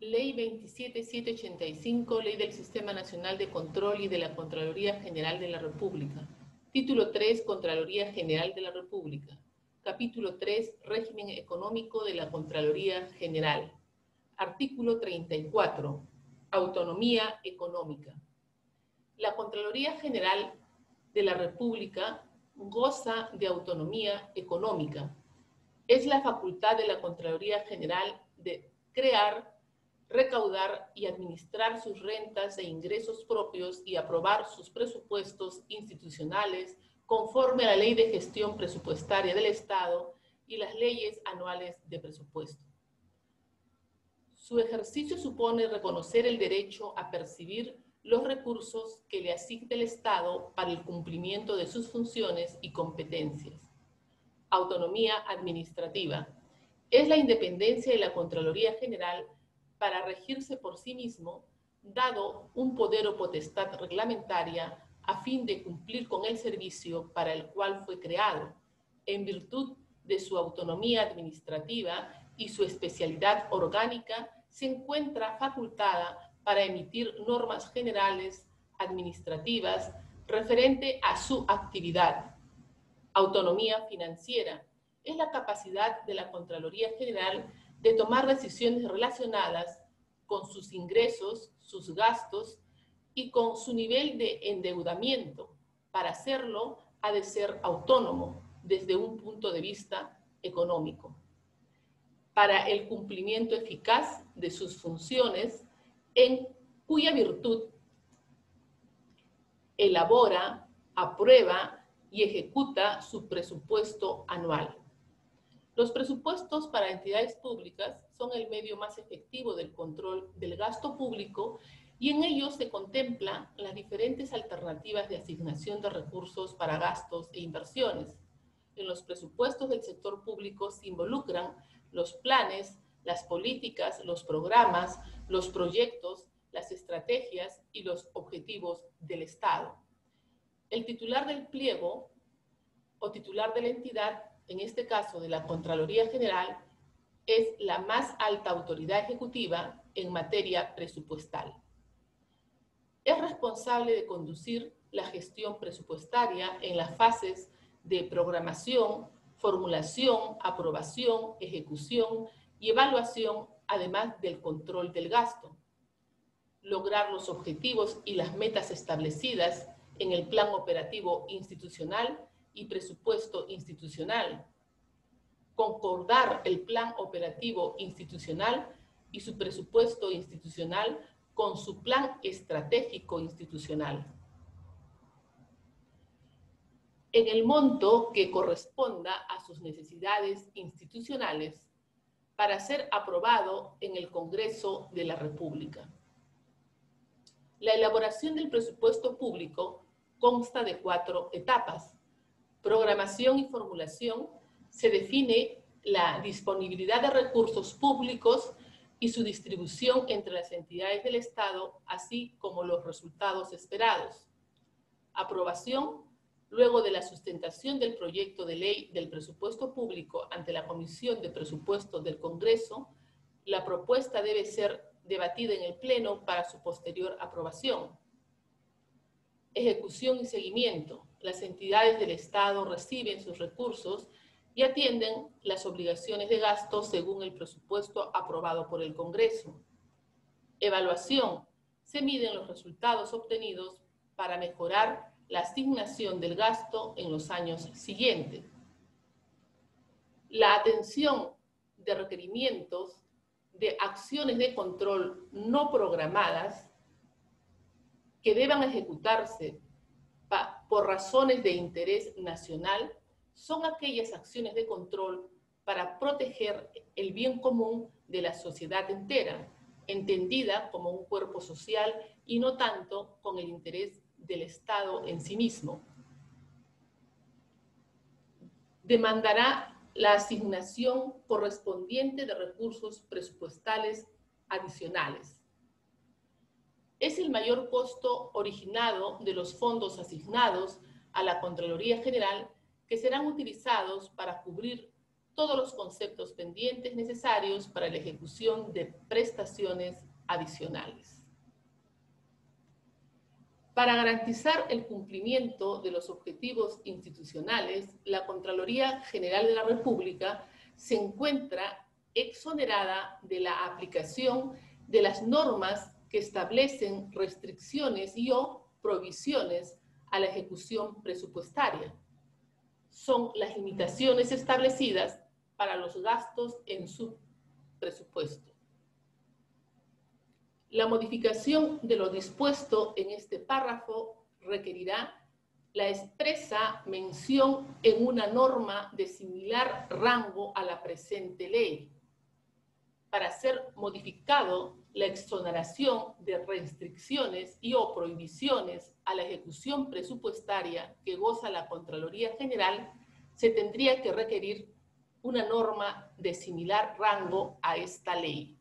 Ley 27785, Ley del Sistema Nacional de Control y de la Contraloría General de la República. Título 3, Contraloría General de la República. Capítulo 3, Régimen Económico de la Contraloría General. Artículo 34, Autonomía Económica. La Contraloría General de la República goza de autonomía económica. Es la facultad de la Contraloría General de crear, recaudar y administrar sus rentas e ingresos propios y aprobar sus presupuestos institucionales conforme a la Ley de Gestión Presupuestaria del Estado y las leyes anuales de presupuesto. Su ejercicio supone reconocer el derecho a percibir los recursos que le asigna el Estado para el cumplimiento de sus funciones y competencias. Autonomía administrativa. Es la independencia de la Contraloría General para regirse por sí mismo, dado un poder o potestad reglamentaria a fin de cumplir con el servicio para el cual fue creado, en virtud de su autonomía administrativa y su especialidad orgánica, se encuentra facultada para emitir normas generales administrativas referente a su actividad. Autonomía financiera es la capacidad de la Contraloría General de tomar decisiones relacionadas con sus ingresos, sus gastos y con su nivel de endeudamiento. Para hacerlo, ha de ser autónomo desde un punto de vista económico. Para el cumplimiento eficaz de sus funciones, en cuya virtud elabora, aprueba y ejecuta su presupuesto anual. Los presupuestos para entidades públicas son el medio más efectivo del control del gasto público y en ellos se contemplan las diferentes alternativas de asignación de recursos para gastos e inversiones. En los presupuestos del sector público se involucran los planes, las políticas, los programas, los proyectos, las estrategias y los objetivos del Estado. El titular del pliego o titular de la entidad, en este caso de la Contraloría General, es la más alta autoridad ejecutiva en materia presupuestal. Es responsable de conducir la gestión presupuestaria en las fases de programación, formulación, aprobación, ejecución y evaluación, además del control del gasto lograr los objetivos y las metas establecidas en el plan operativo institucional y presupuesto institucional, concordar el plan operativo institucional y su presupuesto institucional con su plan estratégico institucional. En el monto que corresponda a sus necesidades institucionales para ser aprobado en el Congreso de la República. La elaboración del presupuesto público consta de cuatro etapas. Programación y formulación. Se define la disponibilidad de recursos públicos y su distribución entre las entidades del Estado, así como los resultados esperados. Aprobación. Luego de la sustentación del proyecto de ley del presupuesto público ante la Comisión de Presupuestos del Congreso, la propuesta debe ser debatida en el Pleno para su posterior aprobación. Ejecución y seguimiento. Las entidades del Estado reciben sus recursos y atienden las obligaciones de gasto según el presupuesto aprobado por el Congreso. Evaluación. Se miden los resultados obtenidos para mejorar la asignación del gasto en los años siguientes. La atención de requerimientos de acciones de control no programadas que deban ejecutarse por razones de interés nacional son aquellas acciones de control para proteger el bien común de la sociedad entera, entendida como un cuerpo social y no tanto con el interés del Estado en sí mismo. Demandará la asignación correspondiente de recursos presupuestales adicionales. Es el mayor costo originado de los fondos asignados a la Contraloría General que serán utilizados para cubrir todos los conceptos pendientes necesarios para la ejecución de prestaciones adicionales. Para garantizar el cumplimiento de los objetivos institucionales, la Contraloría General de la República se encuentra exonerada de la aplicación de las normas que establecen restricciones y o provisiones a la ejecución presupuestaria. Son las limitaciones establecidas para los gastos en su presupuesto. La modificación de lo dispuesto en este párrafo requerirá la expresa mención en una norma de similar rango a la presente ley para ser modificado la exoneración de restricciones y o prohibiciones a la ejecución presupuestaria que goza la Contraloría General, se tendría que requerir una norma de similar rango a esta ley.